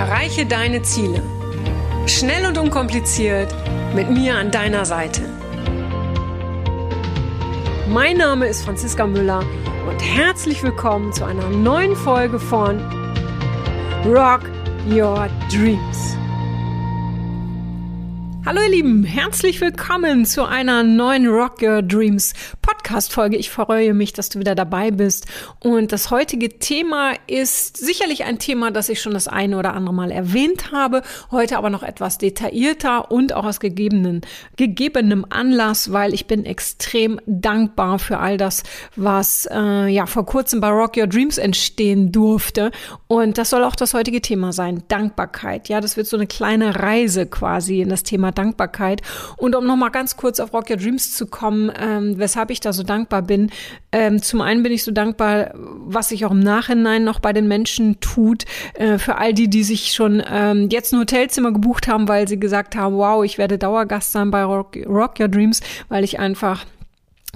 Erreiche deine Ziele. Schnell und unkompliziert mit mir an deiner Seite. Mein Name ist Franziska Müller und herzlich willkommen zu einer neuen Folge von Rock Your Dreams. Hallo ihr Lieben, herzlich willkommen zu einer neuen Rock Your Dreams Podcast-Folge. Ich freue mich, dass du wieder dabei bist. Und das heutige Thema ist sicherlich ein Thema, das ich schon das eine oder andere Mal erwähnt habe, heute aber noch etwas detaillierter und auch aus gegebenen, gegebenem Anlass, weil ich bin extrem dankbar für all das, was äh, ja vor kurzem bei Rock Your Dreams entstehen durfte. Und das soll auch das heutige Thema sein, Dankbarkeit. Ja, das wird so eine kleine Reise quasi in das Thema Dankbarkeit. Und um nochmal ganz kurz auf Rock Your Dreams zu kommen, ähm, weshalb ich da so dankbar bin. Ähm, zum einen bin ich so dankbar, was sich auch im Nachhinein noch bei den Menschen tut, äh, für all die, die sich schon ähm, jetzt ein Hotelzimmer gebucht haben, weil sie gesagt haben, wow, ich werde Dauergast sein bei Rock, Rock Your Dreams, weil ich einfach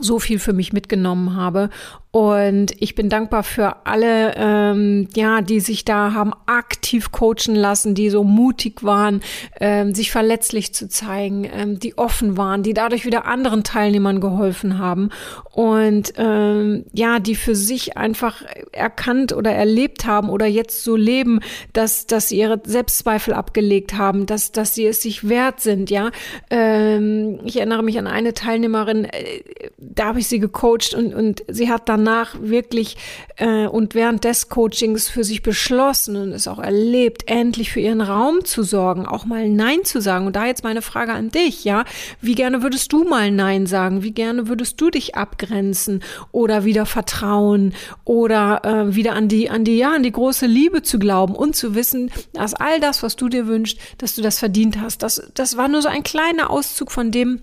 so viel für mich mitgenommen habe und ich bin dankbar für alle, ähm, ja, die sich da haben aktiv coachen lassen, die so mutig waren, ähm, sich verletzlich zu zeigen, ähm, die offen waren, die dadurch wieder anderen Teilnehmern geholfen haben und ähm, ja, die für sich einfach erkannt oder erlebt haben oder jetzt so leben, dass dass sie ihre Selbstzweifel abgelegt haben, dass dass sie es sich wert sind. Ja, ähm, ich erinnere mich an eine Teilnehmerin, äh, da habe ich sie gecoacht und und sie hat dann danach wirklich äh, und während des Coachings für sich beschlossen und es auch erlebt, endlich für ihren Raum zu sorgen, auch mal Nein zu sagen. Und da jetzt meine Frage an dich, ja, wie gerne würdest du mal Nein sagen? Wie gerne würdest du dich abgrenzen oder wieder vertrauen oder äh, wieder an die, an die, ja, an die große Liebe zu glauben und zu wissen, dass all das, was du dir wünschst, dass du das verdient hast. Das, das war nur so ein kleiner Auszug von dem,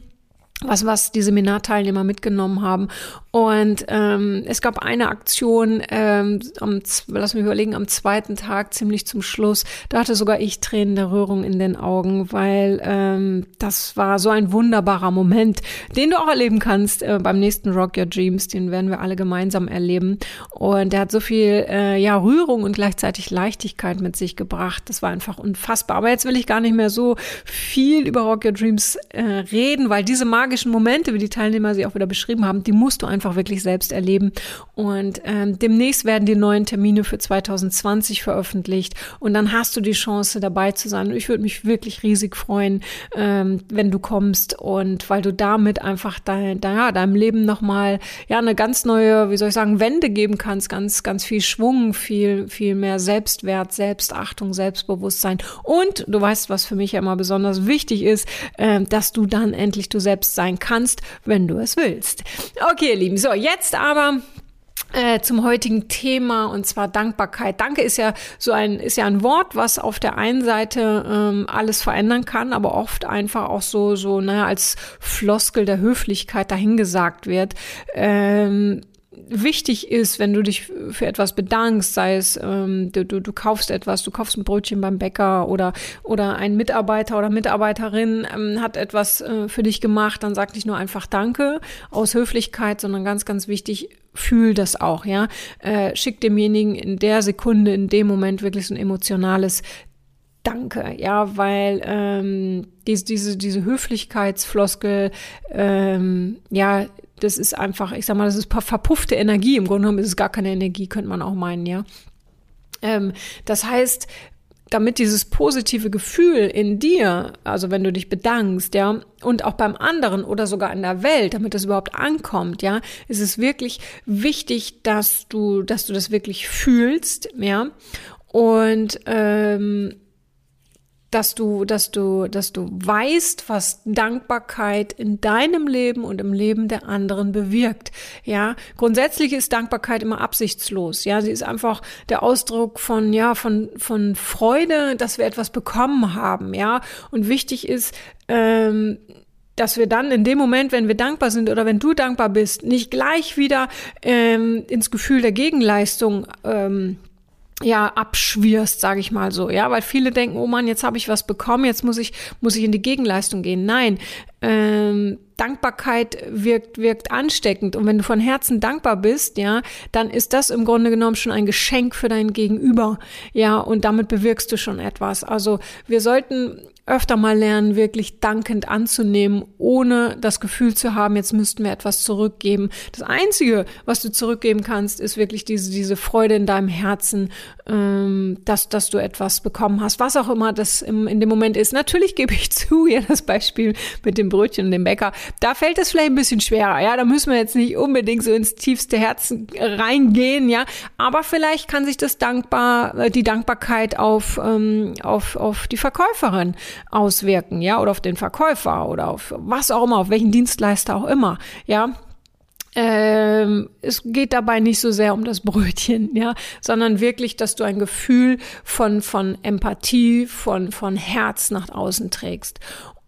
was, was die Seminarteilnehmer mitgenommen haben. Und ähm, es gab eine Aktion, ähm, am, lass mich überlegen, am zweiten Tag, ziemlich zum Schluss, da hatte sogar ich Tränen der Rührung in den Augen, weil ähm, das war so ein wunderbarer Moment, den du auch erleben kannst äh, beim nächsten Rock Your Dreams, den werden wir alle gemeinsam erleben. Und der hat so viel äh, ja, Rührung und gleichzeitig Leichtigkeit mit sich gebracht. Das war einfach unfassbar. Aber jetzt will ich gar nicht mehr so viel über Rock Your Dreams äh, reden, weil diese magischen Momente, wie die Teilnehmer sie auch wieder beschrieben haben, die musst du einfach wirklich selbst erleben. Und ähm, demnächst werden die neuen Termine für 2020 veröffentlicht und dann hast du die Chance dabei zu sein. Ich würde mich wirklich riesig freuen, ähm, wenn du kommst und weil du damit einfach dein, dein, ja, deinem Leben nochmal ja eine ganz neue, wie soll ich sagen, Wende geben kannst, ganz, ganz viel Schwung, viel, viel mehr Selbstwert, Selbstachtung, Selbstbewusstsein. Und du weißt, was für mich ja immer besonders wichtig ist, äh, dass du dann endlich du selbst sein kannst, wenn du es willst. Okay, ihr Lieben. So, jetzt aber äh, zum heutigen Thema und zwar Dankbarkeit. Danke ist ja so ein ist ja ein Wort, was auf der einen Seite ähm, alles verändern kann, aber oft einfach auch so so naja als Floskel der Höflichkeit dahingesagt wird. Ähm, wichtig ist, wenn du dich für etwas bedankst, sei es ähm, du, du, du kaufst etwas, du kaufst ein Brötchen beim Bäcker oder oder ein Mitarbeiter oder Mitarbeiterin ähm, hat etwas äh, für dich gemacht, dann sag nicht nur einfach Danke aus Höflichkeit, sondern ganz ganz wichtig, fühl das auch, ja. Äh, schick demjenigen in der Sekunde, in dem Moment wirklich so ein emotionales Danke, ja, weil ähm, diese, diese, diese Höflichkeitsfloskel, ähm, ja, das ist einfach, ich sag mal, das ist verpuffte Energie. Im Grunde genommen ist es gar keine Energie, könnte man auch meinen, ja. Ähm, das heißt, damit dieses positive Gefühl in dir, also wenn du dich bedankst, ja, und auch beim anderen oder sogar in der Welt, damit das überhaupt ankommt, ja, ist es wirklich wichtig, dass du, dass du das wirklich fühlst, ja, und ähm, dass du, dass du, dass du weißt, was Dankbarkeit in deinem Leben und im Leben der anderen bewirkt. Ja, grundsätzlich ist Dankbarkeit immer absichtslos. Ja, sie ist einfach der Ausdruck von, ja, von, von Freude, dass wir etwas bekommen haben. Ja, und wichtig ist, ähm, dass wir dann in dem Moment, wenn wir dankbar sind oder wenn du dankbar bist, nicht gleich wieder ähm, ins Gefühl der Gegenleistung ähm, ja abschwirst, sage ich mal so, ja, weil viele denken, oh Mann, jetzt habe ich was bekommen, jetzt muss ich muss ich in die Gegenleistung gehen. Nein, ähm, Dankbarkeit wirkt, wirkt ansteckend. Und wenn du von Herzen dankbar bist, ja, dann ist das im Grunde genommen schon ein Geschenk für dein Gegenüber. Ja, und damit bewirkst du schon etwas. Also wir sollten öfter mal lernen, wirklich dankend anzunehmen, ohne das Gefühl zu haben, jetzt müssten wir etwas zurückgeben. Das Einzige, was du zurückgeben kannst, ist wirklich diese, diese Freude in deinem Herzen, ähm, dass, dass du etwas bekommen hast, was auch immer das im, in dem Moment ist. Natürlich gebe ich zu, ja, das Beispiel mit dem Brötchen und dem Bäcker, da fällt es vielleicht ein bisschen schwerer. Ja, da müssen wir jetzt nicht unbedingt so ins tiefste Herzen reingehen, ja, aber vielleicht kann sich das dankbar, äh, die Dankbarkeit auf, ähm, auf, auf die Verkäuferin auswirken, ja, oder auf den Verkäufer oder auf was auch immer, auf welchen Dienstleister auch immer, ja. Ähm, es geht dabei nicht so sehr um das Brötchen, ja, sondern wirklich, dass du ein Gefühl von, von Empathie, von, von Herz nach außen trägst.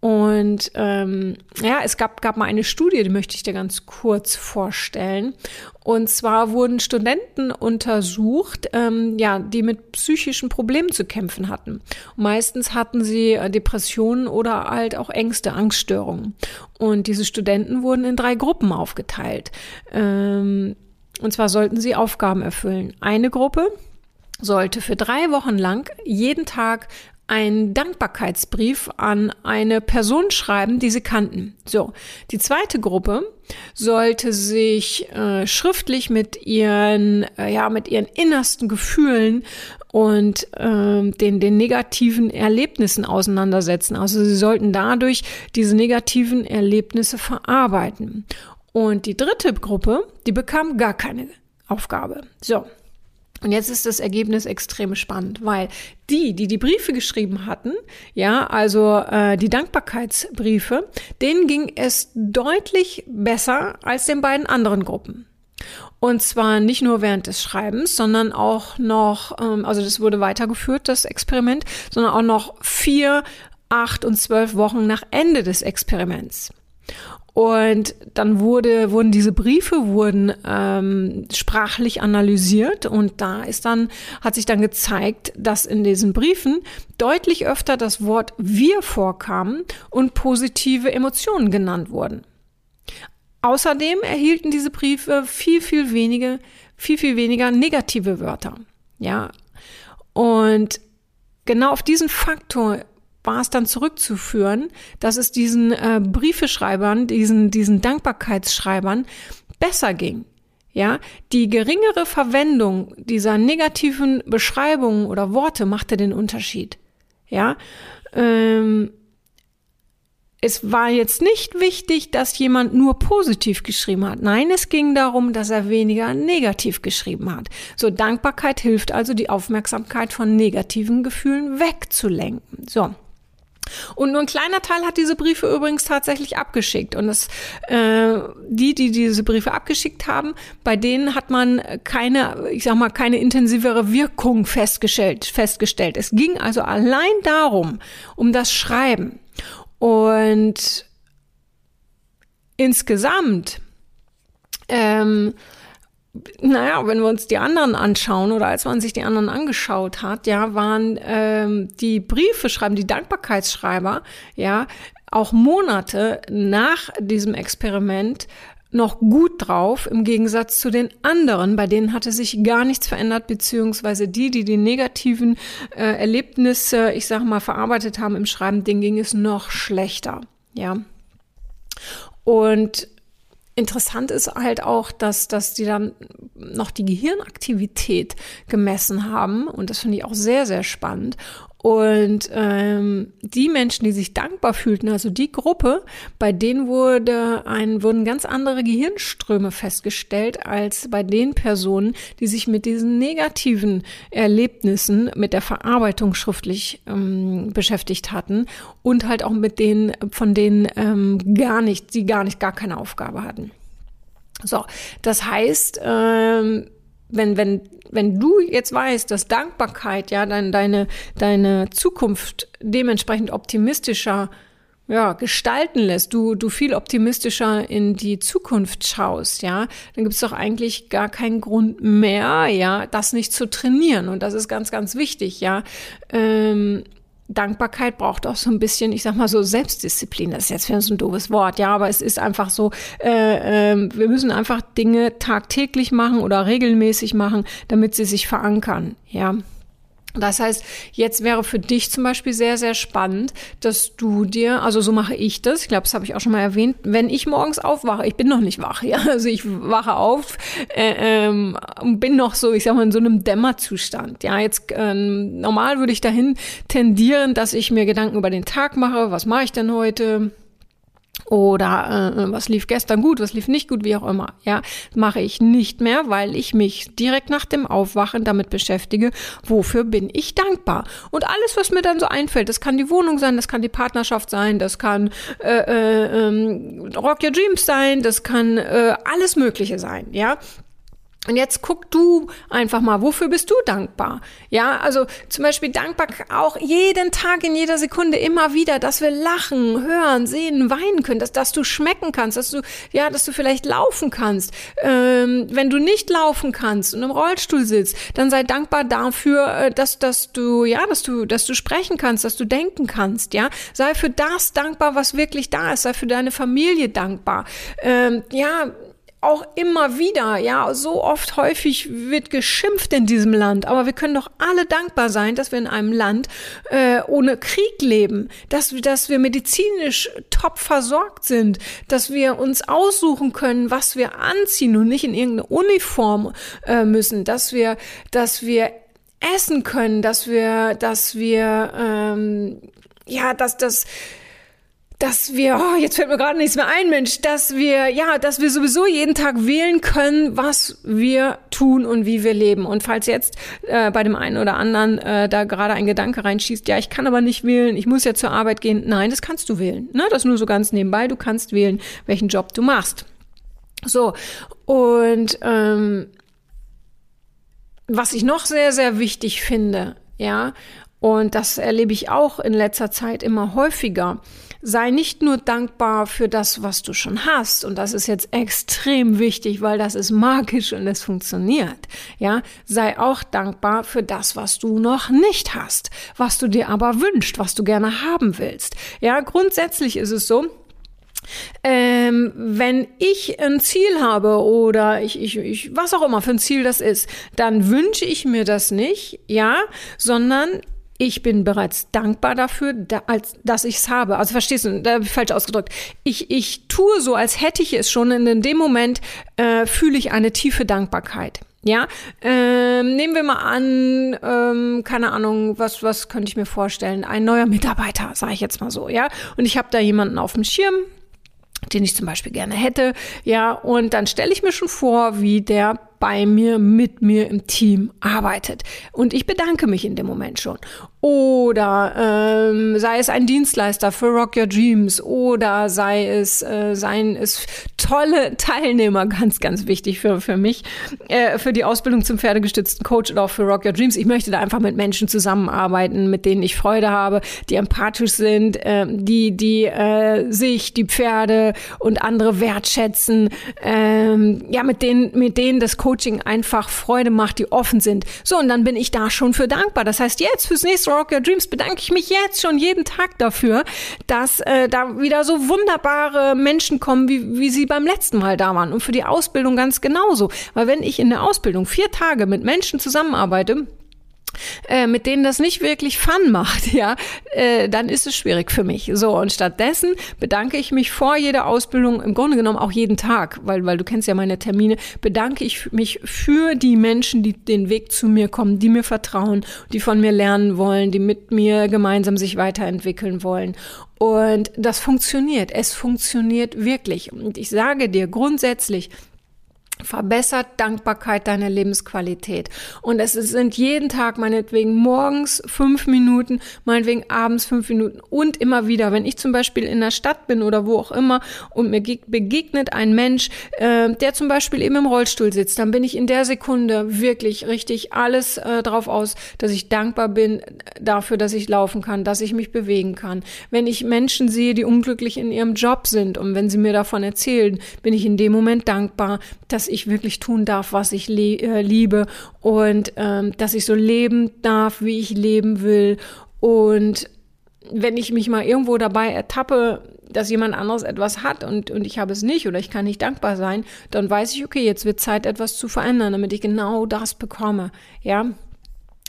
Und ähm, ja, es gab, gab mal eine Studie, die möchte ich dir ganz kurz vorstellen. Und zwar wurden Studenten untersucht, ähm, ja, die mit psychischen Problemen zu kämpfen hatten. Meistens hatten sie äh, Depressionen oder halt auch Ängste, Angststörungen. Und diese Studenten wurden in drei Gruppen aufgeteilt. Ähm, und zwar sollten sie Aufgaben erfüllen. Eine Gruppe sollte für drei Wochen lang jeden Tag einen Dankbarkeitsbrief an eine Person schreiben, die sie kannten. So, die zweite Gruppe sollte sich äh, schriftlich mit ihren, äh, ja, mit ihren innersten Gefühlen und äh, den, den negativen Erlebnissen auseinandersetzen. Also sie sollten dadurch diese negativen Erlebnisse verarbeiten. Und die dritte Gruppe, die bekam gar keine Aufgabe. So, und jetzt ist das Ergebnis extrem spannend, weil die, die die Briefe geschrieben hatten, ja, also äh, die Dankbarkeitsbriefe, denen ging es deutlich besser als den beiden anderen Gruppen. Und zwar nicht nur während des Schreibens, sondern auch noch, ähm, also das wurde weitergeführt, das Experiment, sondern auch noch vier, acht und zwölf Wochen nach Ende des Experiments. Und dann wurde, wurden diese Briefe wurden ähm, sprachlich analysiert und da ist dann, hat sich dann gezeigt, dass in diesen Briefen deutlich öfter das Wort wir vorkam und positive Emotionen genannt wurden. Außerdem erhielten diese Briefe viel, viel weniger, viel, viel weniger negative Wörter. Ja. Und genau auf diesen Faktor war es dann zurückzuführen, dass es diesen äh, Briefeschreibern, diesen, diesen Dankbarkeitsschreibern besser ging. Ja, die geringere Verwendung dieser negativen Beschreibungen oder Worte machte den Unterschied. Ja, ähm, es war jetzt nicht wichtig, dass jemand nur positiv geschrieben hat. Nein, es ging darum, dass er weniger negativ geschrieben hat. So Dankbarkeit hilft also, die Aufmerksamkeit von negativen Gefühlen wegzulenken. So. Und nur ein kleiner Teil hat diese Briefe übrigens tatsächlich abgeschickt. Und das, äh, die, die diese Briefe abgeschickt haben, bei denen hat man keine, ich sag mal, keine intensivere Wirkung festgestellt. festgestellt. Es ging also allein darum, um das Schreiben. Und insgesamt ähm, naja, wenn wir uns die anderen anschauen oder als man sich die anderen angeschaut hat, ja, waren ähm, die Briefe schreiben, die Dankbarkeitsschreiber, ja, auch Monate nach diesem Experiment noch gut drauf, im Gegensatz zu den anderen, bei denen hatte sich gar nichts verändert, beziehungsweise die, die die negativen äh, Erlebnisse, ich sag mal, verarbeitet haben im Schreiben, denen ging es noch schlechter, ja. Und Interessant ist halt auch, dass, dass die dann noch die Gehirnaktivität gemessen haben. Und das finde ich auch sehr, sehr spannend. Und ähm, die Menschen, die sich dankbar fühlten, also die Gruppe, bei denen wurde ein, wurden ganz andere Gehirnströme festgestellt als bei den Personen, die sich mit diesen negativen Erlebnissen, mit der Verarbeitung schriftlich ähm, beschäftigt hatten und halt auch mit denen, von denen ähm, gar nicht, die gar nicht, gar keine Aufgabe hatten. So, das heißt, ähm, wenn, wenn, wenn du jetzt weißt, dass Dankbarkeit ja dein, deine, deine Zukunft dementsprechend optimistischer ja, gestalten lässt, du, du viel optimistischer in die Zukunft schaust, ja, dann gibt es doch eigentlich gar keinen Grund mehr, ja, das nicht zu trainieren. Und das ist ganz, ganz wichtig, ja. Ähm, Dankbarkeit braucht auch so ein bisschen, ich sag mal so Selbstdisziplin. Das ist jetzt wieder so ein doofes Wort, ja, aber es ist einfach so, äh, äh, wir müssen einfach Dinge tagtäglich machen oder regelmäßig machen, damit sie sich verankern, ja. Das heißt, jetzt wäre für dich zum Beispiel sehr, sehr spannend, dass du dir, also so mache ich das, ich glaube, das habe ich auch schon mal erwähnt, wenn ich morgens aufwache, ich bin noch nicht wach, ja, also ich wache auf, äh, ähm, bin noch so, ich sag mal, in so einem Dämmerzustand. Ja, jetzt äh, normal würde ich dahin tendieren, dass ich mir Gedanken über den Tag mache, was mache ich denn heute? Oder äh, was lief gestern gut, was lief nicht gut, wie auch immer. Ja, mache ich nicht mehr, weil ich mich direkt nach dem Aufwachen damit beschäftige, wofür bin ich dankbar. Und alles, was mir dann so einfällt, das kann die Wohnung sein, das kann die Partnerschaft sein, das kann äh, äh, ähm, Rock Your Dreams sein, das kann äh, alles Mögliche sein. Ja, und jetzt guck du einfach mal, wofür bist du dankbar? Ja, also zum Beispiel dankbar auch jeden Tag, in jeder Sekunde immer wieder, dass wir lachen, hören, sehen, weinen können, dass, dass du schmecken kannst, dass du, ja, dass du vielleicht laufen kannst. Ähm, wenn du nicht laufen kannst und im Rollstuhl sitzt, dann sei dankbar dafür, äh, dass, dass du, ja, dass du, dass du sprechen kannst, dass du denken kannst, ja. Sei für das dankbar, was wirklich da ist, sei für deine Familie dankbar. Ähm, ja, auch immer wieder, ja, so oft häufig wird geschimpft in diesem Land, aber wir können doch alle dankbar sein, dass wir in einem Land äh, ohne Krieg leben, dass, dass wir medizinisch top versorgt sind, dass wir uns aussuchen können, was wir anziehen und nicht in irgendeine Uniform äh, müssen, dass wir, dass wir essen können, dass wir, dass wir, ähm, ja, dass das dass wir, oh, jetzt fällt mir gerade nichts mehr ein, Mensch, dass wir, ja, dass wir sowieso jeden Tag wählen können, was wir tun und wie wir leben. Und falls jetzt äh, bei dem einen oder anderen äh, da gerade ein Gedanke reinschießt, ja, ich kann aber nicht wählen, ich muss ja zur Arbeit gehen. Nein, das kannst du wählen. Ne? Das nur so ganz nebenbei. Du kannst wählen, welchen Job du machst. So, und ähm, was ich noch sehr, sehr wichtig finde, ja, und das erlebe ich auch in letzter Zeit immer häufiger, sei nicht nur dankbar für das, was du schon hast. Und das ist jetzt extrem wichtig, weil das ist magisch und es funktioniert. Ja, sei auch dankbar für das, was du noch nicht hast, was du dir aber wünscht, was du gerne haben willst. Ja, grundsätzlich ist es so, ähm, wenn ich ein Ziel habe oder ich, ich, ich, was auch immer für ein Ziel das ist, dann wünsche ich mir das nicht, ja, sondern ich bin bereits dankbar dafür, da, als, dass ich es habe. Also verstehst du, da habe ich falsch ausgedrückt. Ich, ich tue so, als hätte ich es schon. Und in dem Moment äh, fühle ich eine tiefe Dankbarkeit. Ja, ähm, nehmen wir mal an, ähm, keine Ahnung, was was könnte ich mir vorstellen? Ein neuer Mitarbeiter, sage ich jetzt mal so, ja. Und ich habe da jemanden auf dem Schirm, den ich zum Beispiel gerne hätte, ja. Und dann stelle ich mir schon vor, wie der bei mir, mit mir im Team arbeitet. Und ich bedanke mich in dem Moment schon. Oder ähm, sei es ein Dienstleister für Rock Your Dreams oder sei es, äh, seien es tolle Teilnehmer, ganz, ganz wichtig für, für mich, äh, für die Ausbildung zum pferdegestützten Coach oder auch für Rock Your Dreams. Ich möchte da einfach mit Menschen zusammenarbeiten, mit denen ich Freude habe, die empathisch sind, äh, die, die äh, sich, die Pferde und andere wertschätzen, ähm, ja, mit denen, mit denen das Coaching einfach Freude macht, die offen sind. So, und dann bin ich da schon für dankbar. Das heißt, jetzt fürs nächste Rock Your Dreams bedanke ich mich jetzt schon jeden Tag dafür, dass äh, da wieder so wunderbare Menschen kommen, wie, wie sie beim letzten Mal da waren. Und für die Ausbildung ganz genauso. Weil wenn ich in der Ausbildung vier Tage mit Menschen zusammenarbeite, äh, mit denen das nicht wirklich Fun macht, ja, äh, dann ist es schwierig für mich. So, und stattdessen bedanke ich mich vor jeder Ausbildung, im Grunde genommen auch jeden Tag, weil, weil du kennst ja meine Termine, bedanke ich mich für die Menschen, die den Weg zu mir kommen, die mir vertrauen, die von mir lernen wollen, die mit mir gemeinsam sich weiterentwickeln wollen. Und das funktioniert. Es funktioniert wirklich. Und ich sage dir grundsätzlich, verbessert Dankbarkeit deine Lebensqualität. Und es sind jeden Tag meinetwegen morgens fünf Minuten, meinetwegen abends fünf Minuten und immer wieder. Wenn ich zum Beispiel in der Stadt bin oder wo auch immer und mir begegnet ein Mensch, äh, der zum Beispiel eben im Rollstuhl sitzt, dann bin ich in der Sekunde wirklich richtig alles äh, drauf aus, dass ich dankbar bin dafür, dass ich laufen kann, dass ich mich bewegen kann. Wenn ich Menschen sehe, die unglücklich in ihrem Job sind und wenn sie mir davon erzählen, bin ich in dem Moment dankbar, dass ich wirklich tun darf, was ich äh, liebe und ähm, dass ich so leben darf, wie ich leben will und wenn ich mich mal irgendwo dabei ertappe, dass jemand anderes etwas hat und, und ich habe es nicht oder ich kann nicht dankbar sein, dann weiß ich, okay, jetzt wird Zeit, etwas zu verändern, damit ich genau das bekomme. Ja.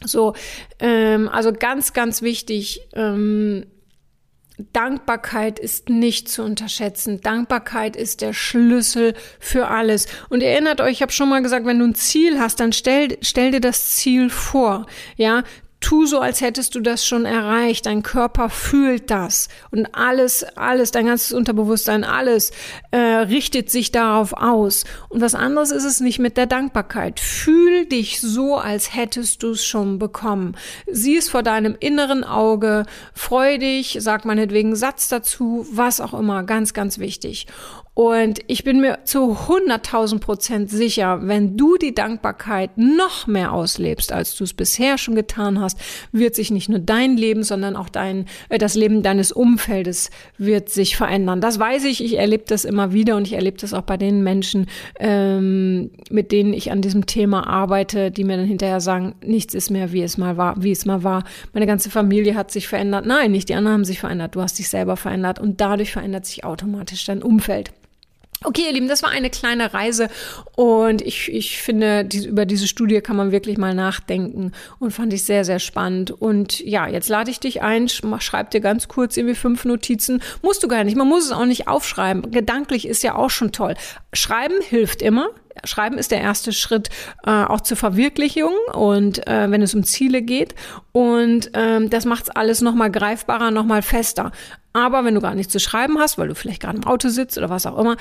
So, ähm, also ganz, ganz wichtig, ähm, Dankbarkeit ist nicht zu unterschätzen. Dankbarkeit ist der Schlüssel für alles. Und erinnert euch, ich habe schon mal gesagt, wenn du ein Ziel hast, dann stell, stell dir das Ziel vor. Ja, tu so, als hättest du das schon erreicht. Dein Körper fühlt das und alles, alles, dein ganzes Unterbewusstsein, alles äh, richtet sich darauf aus. Und was anderes ist es nicht mit der Dankbarkeit. Fühl dich so, als hättest du es schon bekommen. Sieh es vor deinem inneren Auge, freu dich, sag meinetwegen Satz dazu, was auch immer, ganz, ganz wichtig. Und ich bin mir zu 100.000 Prozent sicher, wenn du die Dankbarkeit noch mehr auslebst, als du es bisher schon getan hast, wird sich nicht nur dein Leben, sondern auch dein, äh, das Leben deines Umfeldes wird sich verändern. Das weiß ich. Ich erlebe das immer wieder und ich erlebe das auch bei den Menschen, ähm, mit denen ich an diesem Thema arbeite, die mir dann hinterher sagen, nichts ist mehr, wie es mal war, wie es mal war. Meine ganze Familie hat sich verändert. Nein, nicht die anderen haben sich verändert. Du hast dich selber verändert und dadurch verändert sich automatisch dein Umfeld. Okay, ihr Lieben, das war eine kleine Reise und ich, ich finde, über diese Studie kann man wirklich mal nachdenken und fand ich sehr, sehr spannend. Und ja, jetzt lade ich dich ein, schreib dir ganz kurz irgendwie fünf Notizen. Musst du gar nicht, man muss es auch nicht aufschreiben. Gedanklich ist ja auch schon toll. Schreiben hilft immer. Schreiben ist der erste Schritt äh, auch zur Verwirklichung und äh, wenn es um Ziele geht. Und ähm, das macht es alles nochmal greifbarer, nochmal fester. Aber wenn du gar nichts zu schreiben hast, weil du vielleicht gerade im Auto sitzt oder was auch immer,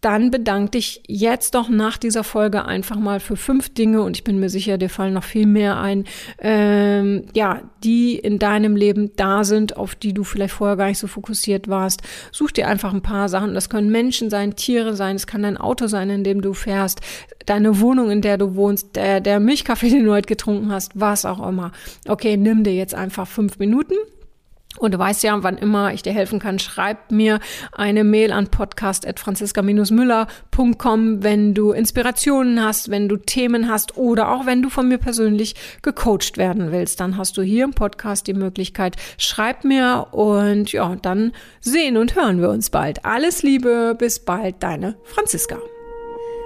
dann bedank dich jetzt doch nach dieser Folge einfach mal für fünf Dinge und ich bin mir sicher, dir fallen noch viel mehr ein, ähm, ja, die in deinem Leben da sind, auf die du vielleicht vorher gar nicht so fokussiert warst. Such dir einfach ein paar Sachen. Das können Menschen sein, Tiere sein, es kann dein Auto sein, in dem du fährst, deine Wohnung, in der du wohnst, der, der Milchkaffee, den du heute getrunken hast, was auch immer. Okay, nimm dir jetzt einfach fünf Minuten und du weißt ja, wann immer ich dir helfen kann, schreib mir eine Mail an podcast.franziska-müller.com, wenn du Inspirationen hast, wenn du Themen hast oder auch wenn du von mir persönlich gecoacht werden willst. Dann hast du hier im Podcast die Möglichkeit, schreib mir und ja, dann sehen und hören wir uns bald. Alles Liebe, bis bald, deine Franziska.